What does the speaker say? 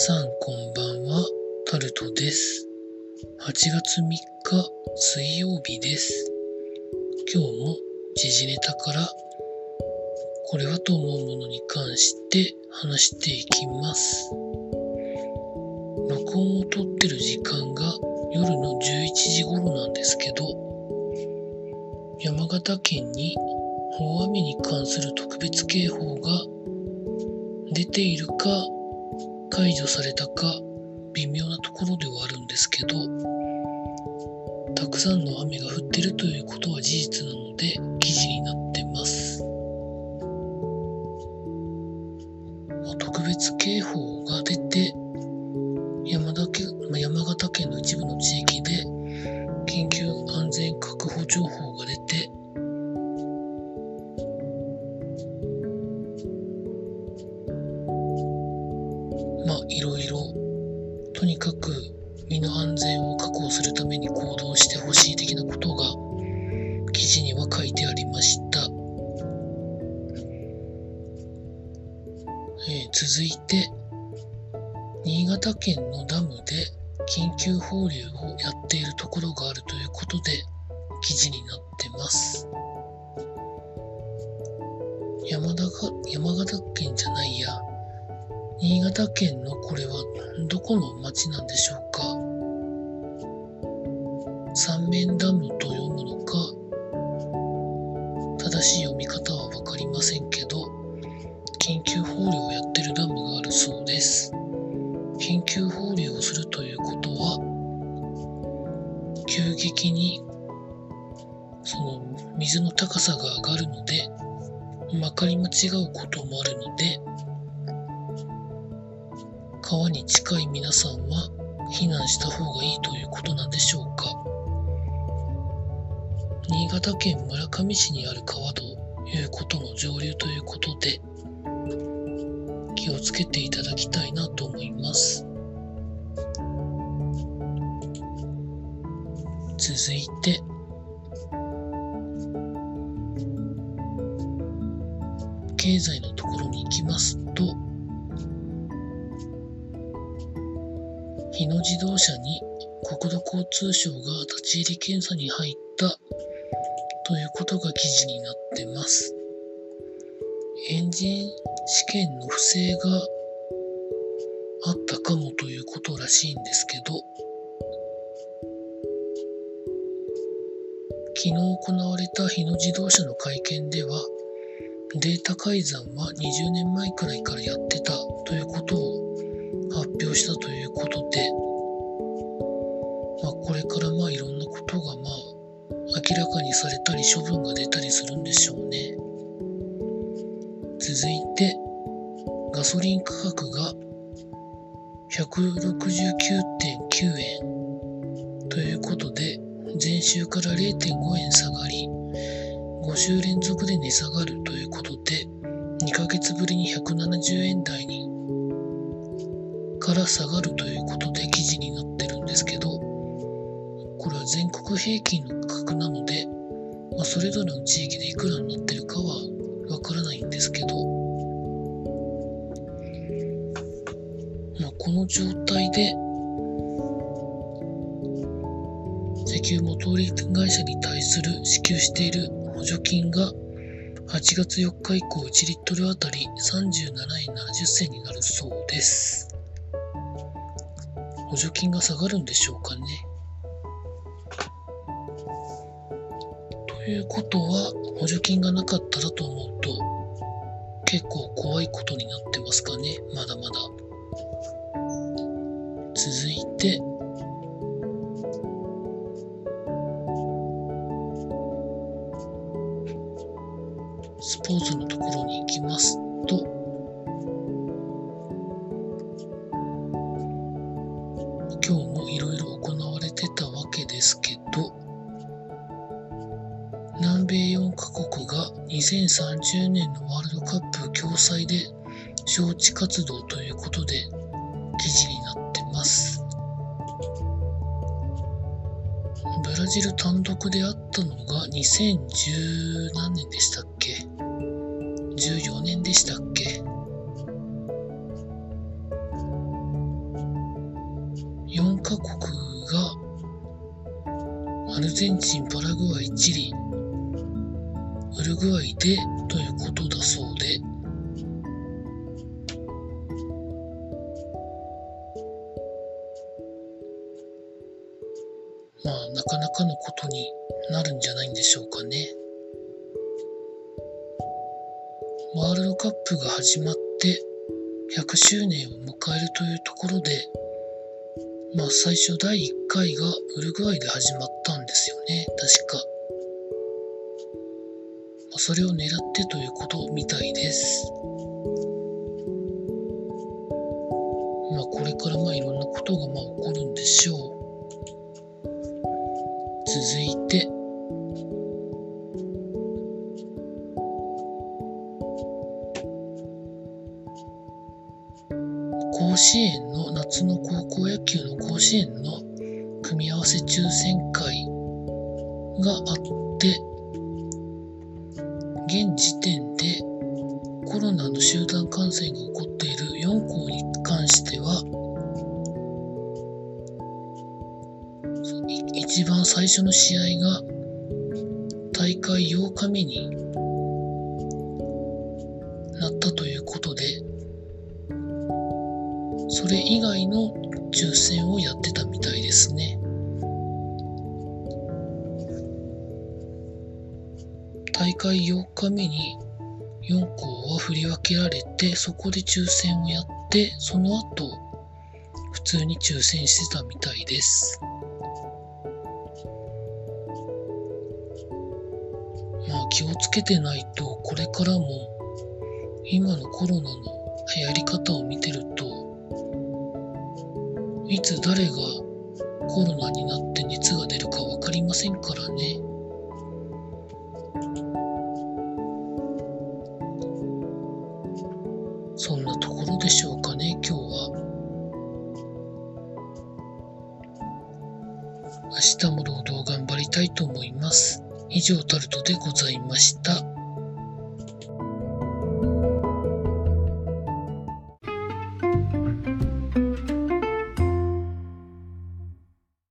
さんこんばんは、タルトです。8月3日水曜日です。今日も時事ネタからこれはと思うものに関して話していきます。録音を撮ってる時間が夜の11時頃なんですけど、山形県に大雨に関する特別警報が出ているか解除されたか微妙なところではあるんですけどたくさんの雨が降ってるということは事実なので記事になってます。特別警報が出て山田県山形県の一部の地域で緊急安全確保情報とにかく身の安全を確保するために行動してほしい的なことが記事には書いてありました、えー続いて新潟県のダムで緊急放流をやっているところがあるということで記事になってます。山田が山形県じゃないや。新潟県のこれはどこの町なんでしょうか？三面ダムと読むのか？正しい読み方は分かりませんけど緊急放流をやってるダムがあるそうです。緊急放流をするということは急激にその水の高さが上がるのでまかり間違うこともあるので川に近い皆さんは避難した方がいいということなんでしょうか？新潟県村上市にある川ということの上流ということで気をつけていただきたいなと思います。続いて経済のところに行きます。日野自動車に国土交通省が立ち入り検査に入ったということが記事になってます。エンジン試験の不正があったかもということらしいんですけど、昨日行われた日野自動車の会見では、データ改ざんは20年前くらいからやってたということを発表したということで、まあ、これからまあいろんなことがまあ明らかにされたり処分が出たりするんでしょうね。続いて、ガソリン価格が169.9円ということで、前週から0.5円下がり、5週連続で値下がるということで、2ヶ月ぶりに170円台にから下がるということで記事になってるんですけど、これは全国平均の価格なので、まあ、それぞれの地域でいくらになってるかはわからないんですけど、まあ、この状態で、石油元売り会社に対する支給している補助金が8月4日以降1リットルあたり37円70銭になるそうです。補助金が下がるんでしょうかね。ということは、補助金がなかったらと思うと、結構怖いことになってますかね。まだまだ。続いて、スポーツのところに行きますと、2030年のワールドカップ共催で招致活動ということで記事になってます。ブラジル単独であったのが2010何年でしたっけ ?14 年でしたっけ？カ国がアルゼンチン、パラグアイ、チリ、ウルグアイでということだそうで、まあ、なかなかのことになるんじゃないんでしょうかね。ワールドカップが始まって100周年を迎えるというところで、まあ最初第1回がウルグアイで始まったんですよね、確か。それを狙ってということみたいです。まあこれからまあいろんなことがまあ起こるんでしょう。続いて、甲子園の夏の高校野球の甲子園の組み合わせ抽選会があって現時点でコロナの集団感染が起こっている4校に関しては一番最初の試合が大会8日目になったということでそれ以外の抽選をやってたみたいですね。大会8日目に4校は振り分けられてそこで抽選をやってその後普通に抽選してたみたいです。まあ気をつけてないとこれからも今のコロナの流行り方を見てるといつ誰がコロナになって熱が出るか分かりませんからね。も労働頑張りたいと思います。以上タルトでございました。